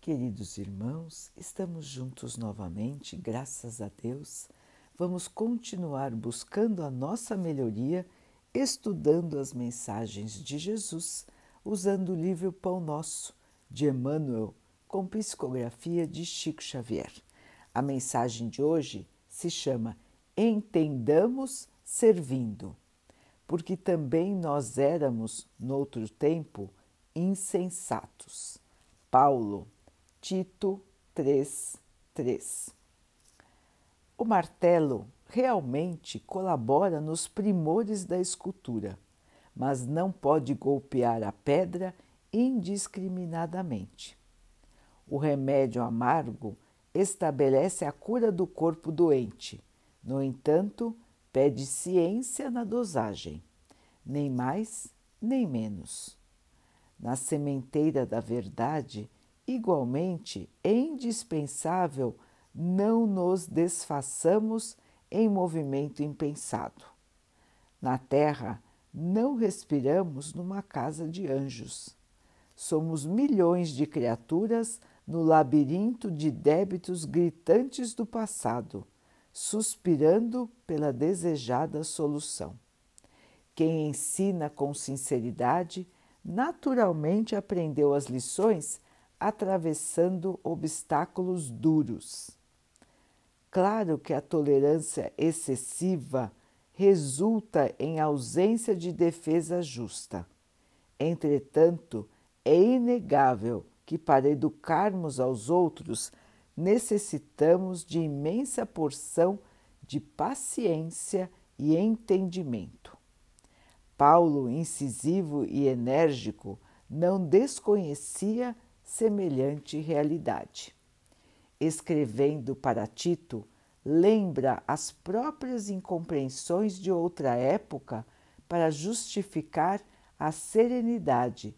Queridos irmãos, estamos juntos novamente, graças a Deus. Vamos continuar buscando a nossa melhoria, estudando as mensagens de Jesus, usando o livro Pão Nosso, de Emmanuel, com psicografia de Chico Xavier. A mensagem de hoje se chama Entendamos servindo, porque também nós éramos, noutro tempo, insensatos. Paulo Tito 3:3. O martelo realmente colabora nos primores da escultura, mas não pode golpear a pedra indiscriminadamente. O remédio amargo estabelece a cura do corpo doente. No entanto, pede ciência na dosagem, nem mais nem menos. Na sementeira da verdade, Igualmente, é indispensável não nos desfaçamos em movimento impensado. Na Terra, não respiramos numa casa de anjos. Somos milhões de criaturas no labirinto de débitos gritantes do passado, suspirando pela desejada solução. Quem ensina com sinceridade naturalmente aprendeu as lições atravessando obstáculos duros. Claro que a tolerância excessiva resulta em ausência de defesa justa. Entretanto, é inegável que para educarmos aos outros necessitamos de imensa porção de paciência e entendimento. Paulo, incisivo e enérgico, não desconhecia semelhante realidade. Escrevendo para Tito, lembra as próprias incompreensões de outra época para justificar a serenidade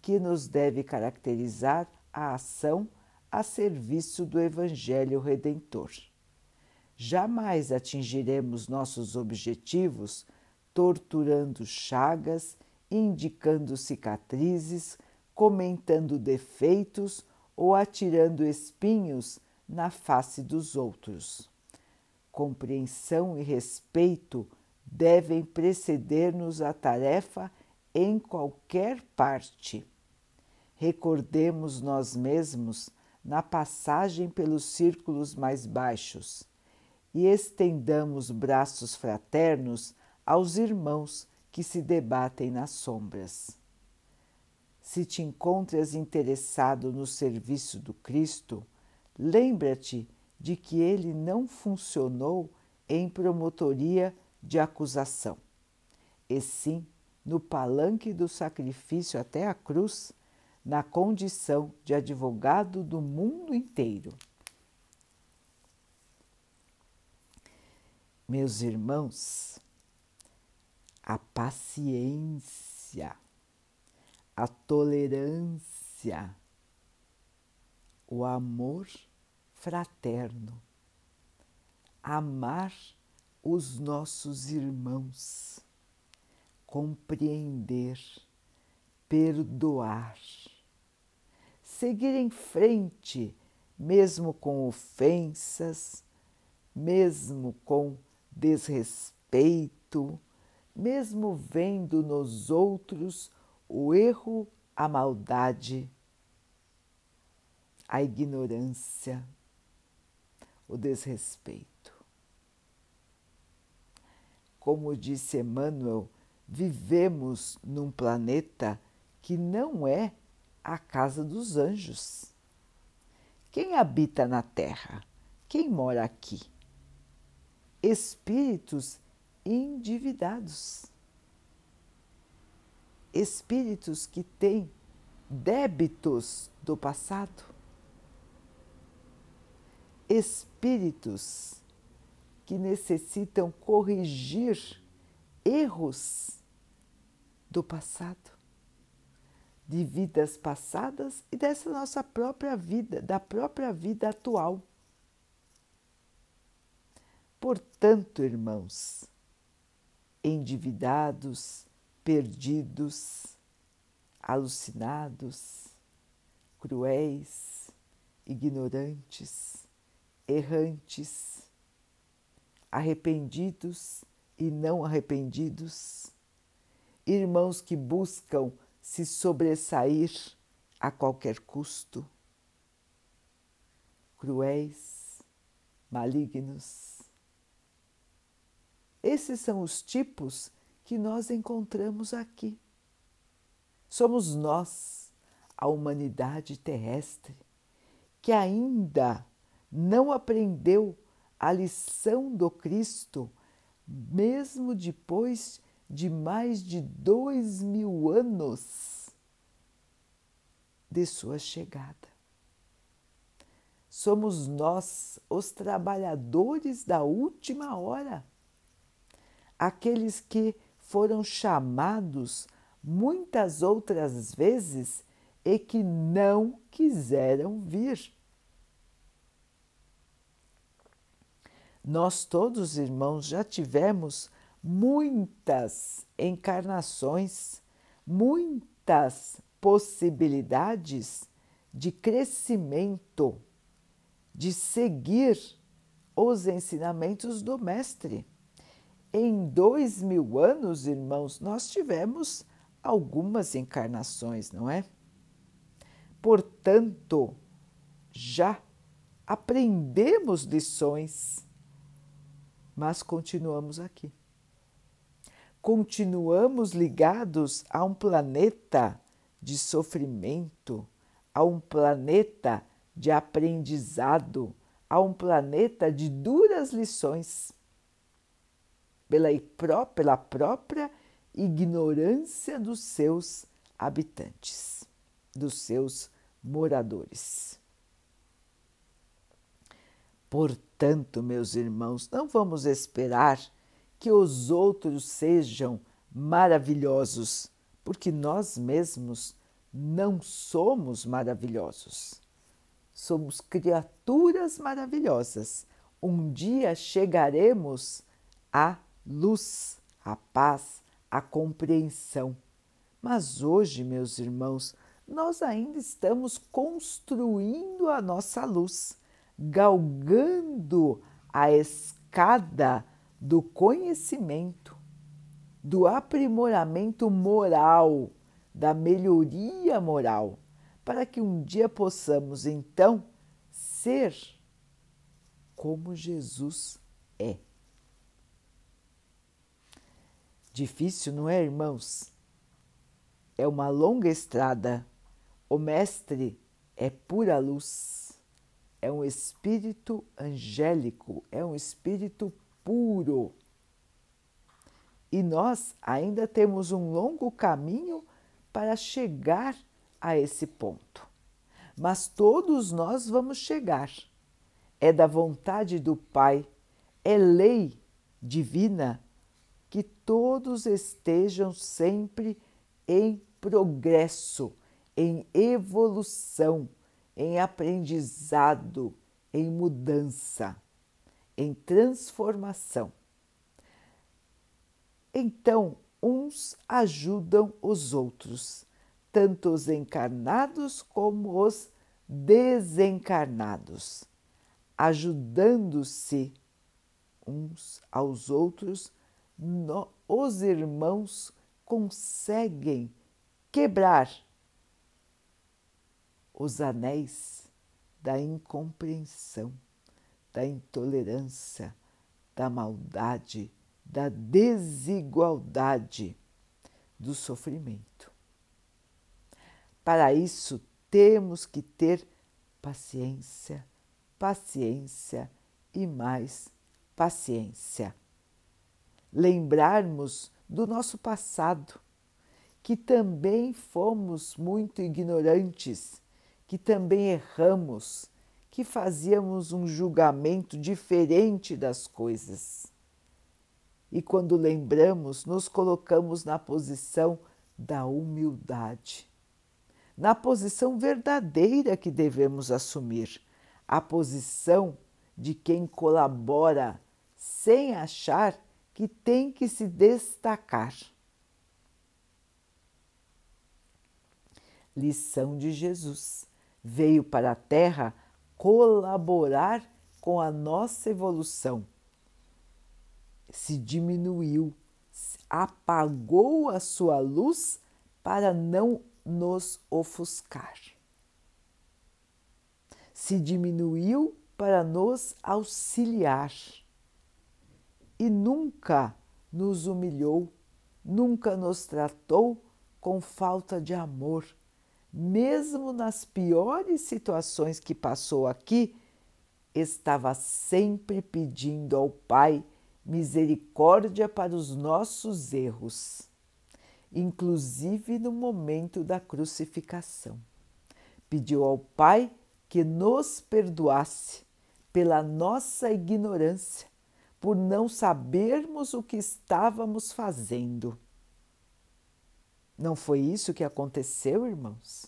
que nos deve caracterizar a ação a serviço do Evangelho Redentor. Jamais atingiremos nossos objetivos torturando chagas, indicando cicatrizes, comentando defeitos ou atirando espinhos na face dos outros. Compreensão e respeito devem preceder-nos a tarefa em qualquer parte. Recordemos nós mesmos na passagem pelos círculos mais baixos e estendamos braços fraternos aos irmãos que se debatem nas sombras. Se te encontras interessado no serviço do Cristo, lembra-te de que ele não funcionou em promotoria de acusação, e sim no palanque do sacrifício até a cruz, na condição de advogado do mundo inteiro. Meus irmãos, a paciência a tolerância, o amor fraterno, amar os nossos irmãos, compreender, perdoar, seguir em frente, mesmo com ofensas, mesmo com desrespeito, mesmo vendo nos outros o erro, a maldade, a ignorância, o desrespeito. Como disse Emmanuel, vivemos num planeta que não é a casa dos anjos. Quem habita na Terra? Quem mora aqui? Espíritos endividados espíritos que têm débitos do passado, espíritos que necessitam corrigir erros do passado, de vidas passadas e dessa nossa própria vida, da própria vida atual. Portanto, irmãos, endividados, perdidos, alucinados, cruéis, ignorantes, errantes, arrependidos e não arrependidos, irmãos que buscam se sobressair a qualquer custo, cruéis, malignos. Esses são os tipos que nós encontramos aqui. Somos nós, a humanidade terrestre, que ainda não aprendeu a lição do Cristo, mesmo depois de mais de dois mil anos de sua chegada. Somos nós, os trabalhadores da última hora, aqueles que foram chamados muitas outras vezes e que não quiseram vir. Nós todos, irmãos, já tivemos muitas encarnações, muitas possibilidades de crescimento, de seguir os ensinamentos do Mestre. Em dois mil anos, irmãos, nós tivemos algumas encarnações, não é? Portanto, já aprendemos lições mas continuamos aqui. Continuamos ligados a um planeta de sofrimento, a um planeta de aprendizado, a um planeta de duras lições, pela, pela própria ignorância dos seus habitantes, dos seus moradores. Portanto, meus irmãos, não vamos esperar que os outros sejam maravilhosos, porque nós mesmos não somos maravilhosos. Somos criaturas maravilhosas. Um dia chegaremos à luz, à paz, à compreensão. Mas hoje, meus irmãos, nós ainda estamos construindo a nossa luz galgando a escada do conhecimento, do aprimoramento moral, da melhoria moral, para que um dia possamos então ser como Jesus é. Difícil, não é, irmãos? É uma longa estrada. O Mestre é pura luz é um espírito angélico, é um espírito puro. E nós ainda temos um longo caminho para chegar a esse ponto. Mas todos nós vamos chegar. É da vontade do Pai, é lei divina que todos estejam sempre em progresso, em evolução em aprendizado, em mudança, em transformação. Então, uns ajudam os outros, tanto os encarnados como os desencarnados, ajudando-se uns aos outros, os irmãos conseguem quebrar os anéis da incompreensão, da intolerância, da maldade, da desigualdade, do sofrimento. Para isso, temos que ter paciência, paciência e mais paciência. Lembrarmos do nosso passado, que também fomos muito ignorantes que também erramos, que fazíamos um julgamento diferente das coisas. E quando lembramos, nos colocamos na posição da humildade, na posição verdadeira que devemos assumir, a posição de quem colabora sem achar que tem que se destacar. Lição de Jesus veio para a Terra colaborar com a nossa evolução. Se diminuiu, apagou a sua luz para não nos ofuscar. Se diminuiu para nos auxiliar e nunca nos humilhou, nunca nos tratou com falta de amor. Mesmo nas piores situações que passou aqui, estava sempre pedindo ao Pai misericórdia para os nossos erros, inclusive no momento da crucificação. Pediu ao Pai que nos perdoasse pela nossa ignorância, por não sabermos o que estávamos fazendo. Não foi isso que aconteceu, irmãos?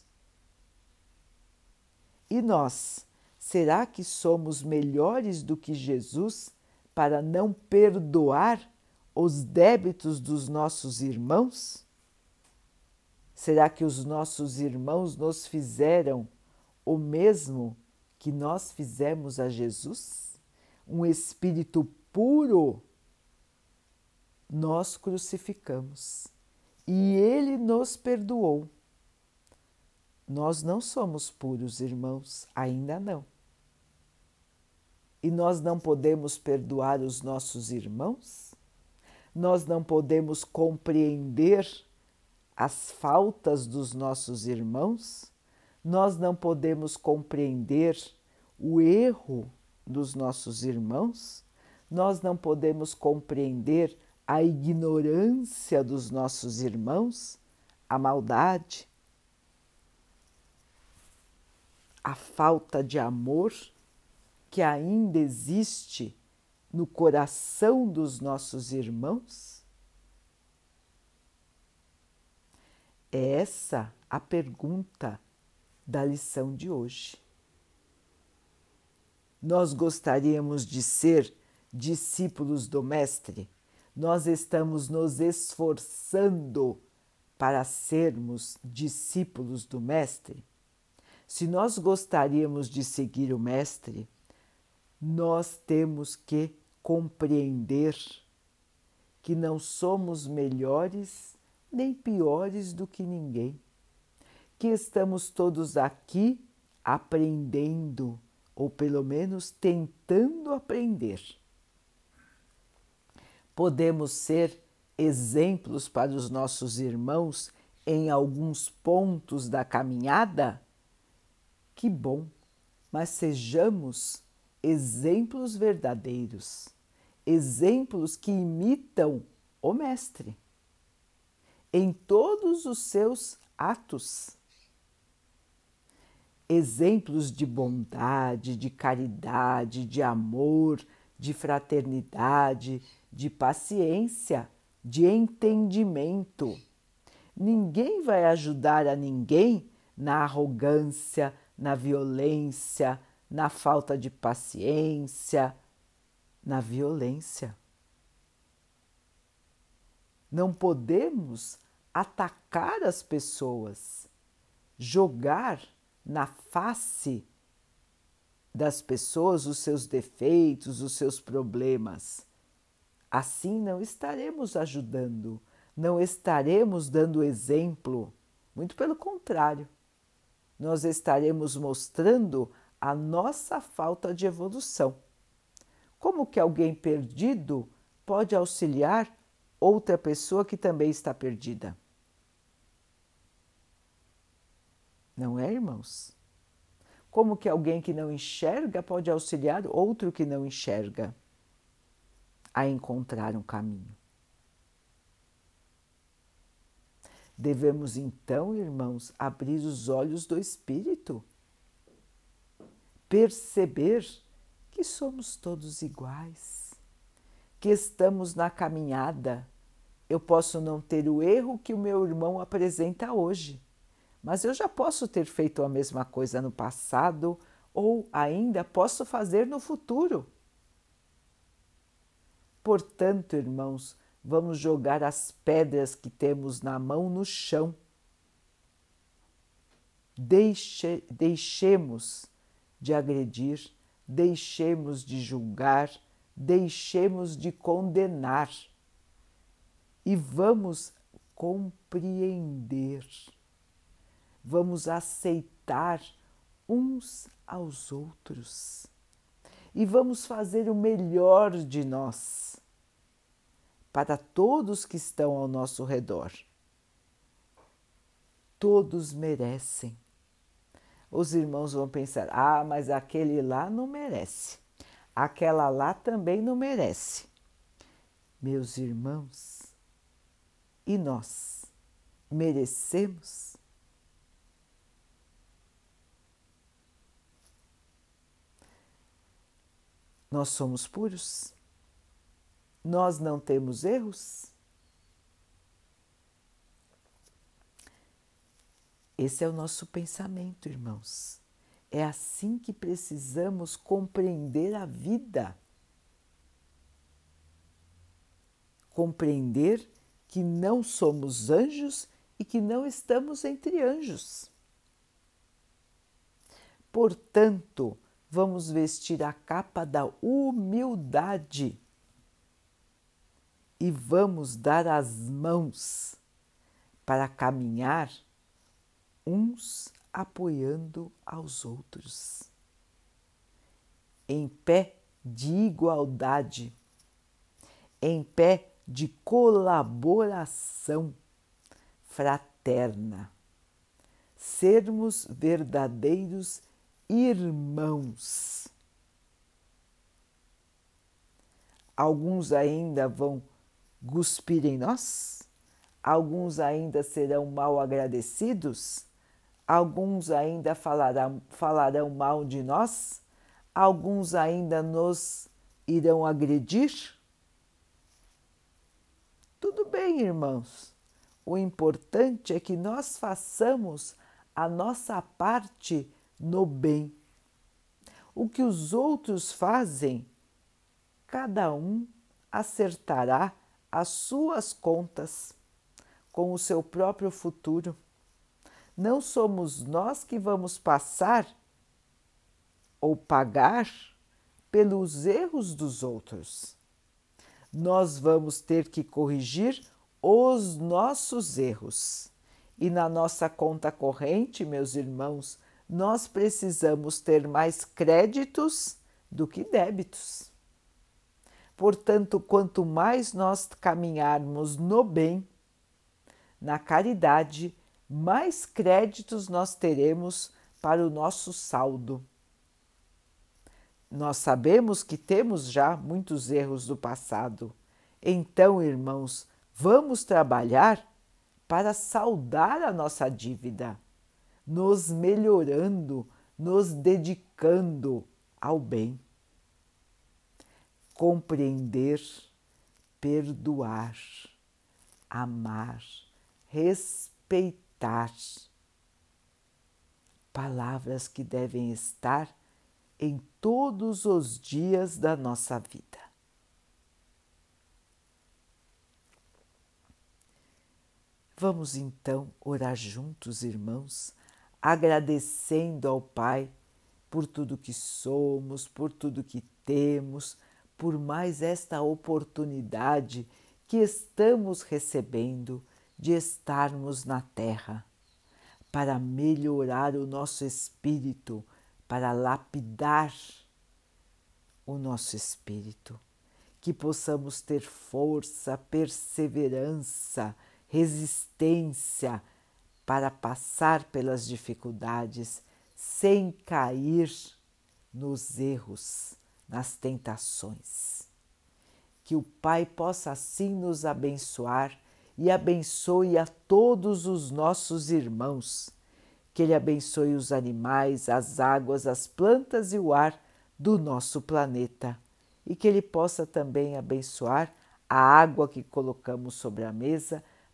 E nós, será que somos melhores do que Jesus para não perdoar os débitos dos nossos irmãos? Será que os nossos irmãos nos fizeram o mesmo que nós fizemos a Jesus? Um espírito puro, nós crucificamos e ele nos perdoou. Nós não somos puros, irmãos, ainda não e nós não podemos perdoar os nossos irmãos? Nós não podemos compreender as faltas dos nossos irmãos? Nós não podemos compreender o erro dos nossos irmãos? Nós não podemos compreender a ignorância dos nossos irmãos, a maldade, a falta de amor que ainda existe no coração dos nossos irmãos? É essa a pergunta da lição de hoje. Nós gostaríamos de ser discípulos do Mestre, nós estamos nos esforçando para sermos discípulos do Mestre. Se nós gostaríamos de seguir o Mestre, nós temos que compreender que não somos melhores nem piores do que ninguém, que estamos todos aqui aprendendo, ou pelo menos tentando aprender. Podemos ser exemplos para os nossos irmãos em alguns pontos da caminhada? Que bom, mas sejamos exemplos verdadeiros, exemplos que imitam o Mestre em todos os seus atos. Exemplos de bondade, de caridade, de amor, de fraternidade, de paciência, de entendimento. Ninguém vai ajudar a ninguém na arrogância, na violência, na falta de paciência, na violência. Não podemos atacar as pessoas, jogar na face das pessoas os seus defeitos, os seus problemas. Assim não estaremos ajudando, não estaremos dando exemplo. Muito pelo contrário, nós estaremos mostrando a nossa falta de evolução. Como que alguém perdido pode auxiliar outra pessoa que também está perdida? Não é, irmãos? Como que alguém que não enxerga pode auxiliar outro que não enxerga a encontrar um caminho? Devemos então, irmãos, abrir os olhos do espírito perceber que somos todos iguais, que estamos na caminhada. Eu posso não ter o erro que o meu irmão apresenta hoje, mas eu já posso ter feito a mesma coisa no passado ou ainda posso fazer no futuro. Portanto, irmãos, vamos jogar as pedras que temos na mão no chão. Deixe, deixemos de agredir, deixemos de julgar, deixemos de condenar. E vamos compreender, vamos aceitar uns aos outros e vamos fazer o melhor de nós para todos que estão ao nosso redor. Todos merecem. Os irmãos vão pensar: ah, mas aquele lá não merece, aquela lá também não merece. Meus irmãos, e nós merecemos? Nós somos puros? Nós não temos erros? Esse é o nosso pensamento, irmãos. É assim que precisamos compreender a vida. Compreender que não somos anjos e que não estamos entre anjos. Portanto, vamos vestir a capa da humildade. E vamos dar as mãos para caminhar uns apoiando aos outros, em pé de igualdade, em pé de colaboração fraterna, sermos verdadeiros irmãos. Alguns ainda vão cuspir em nós, alguns ainda serão mal agradecidos, alguns ainda falarão, falarão mal de nós, alguns ainda nos irão agredir. Tudo bem, irmãos. O importante é que nós façamos a nossa parte no bem. O que os outros fazem, cada um acertará as suas contas com o seu próprio futuro. Não somos nós que vamos passar ou pagar pelos erros dos outros. Nós vamos ter que corrigir os nossos erros. E na nossa conta corrente, meus irmãos, nós precisamos ter mais créditos do que débitos. Portanto, quanto mais nós caminharmos no bem, na caridade, mais créditos nós teremos para o nosso saldo. Nós sabemos que temos já muitos erros do passado. Então, irmãos, vamos trabalhar para saldar a nossa dívida nos melhorando, nos dedicando ao bem. Compreender, perdoar, amar, respeitar. Palavras que devem estar em todos os dias da nossa vida. Vamos então orar juntos, irmãos, agradecendo ao Pai por tudo que somos, por tudo que temos, por mais esta oportunidade que estamos recebendo de estarmos na Terra, para melhorar o nosso espírito, para lapidar o nosso espírito, que possamos ter força, perseverança, resistência, para passar pelas dificuldades sem cair nos erros, nas tentações. Que o Pai possa assim nos abençoar e abençoe a todos os nossos irmãos. Que Ele abençoe os animais, as águas, as plantas e o ar do nosso planeta. E que Ele possa também abençoar a água que colocamos sobre a mesa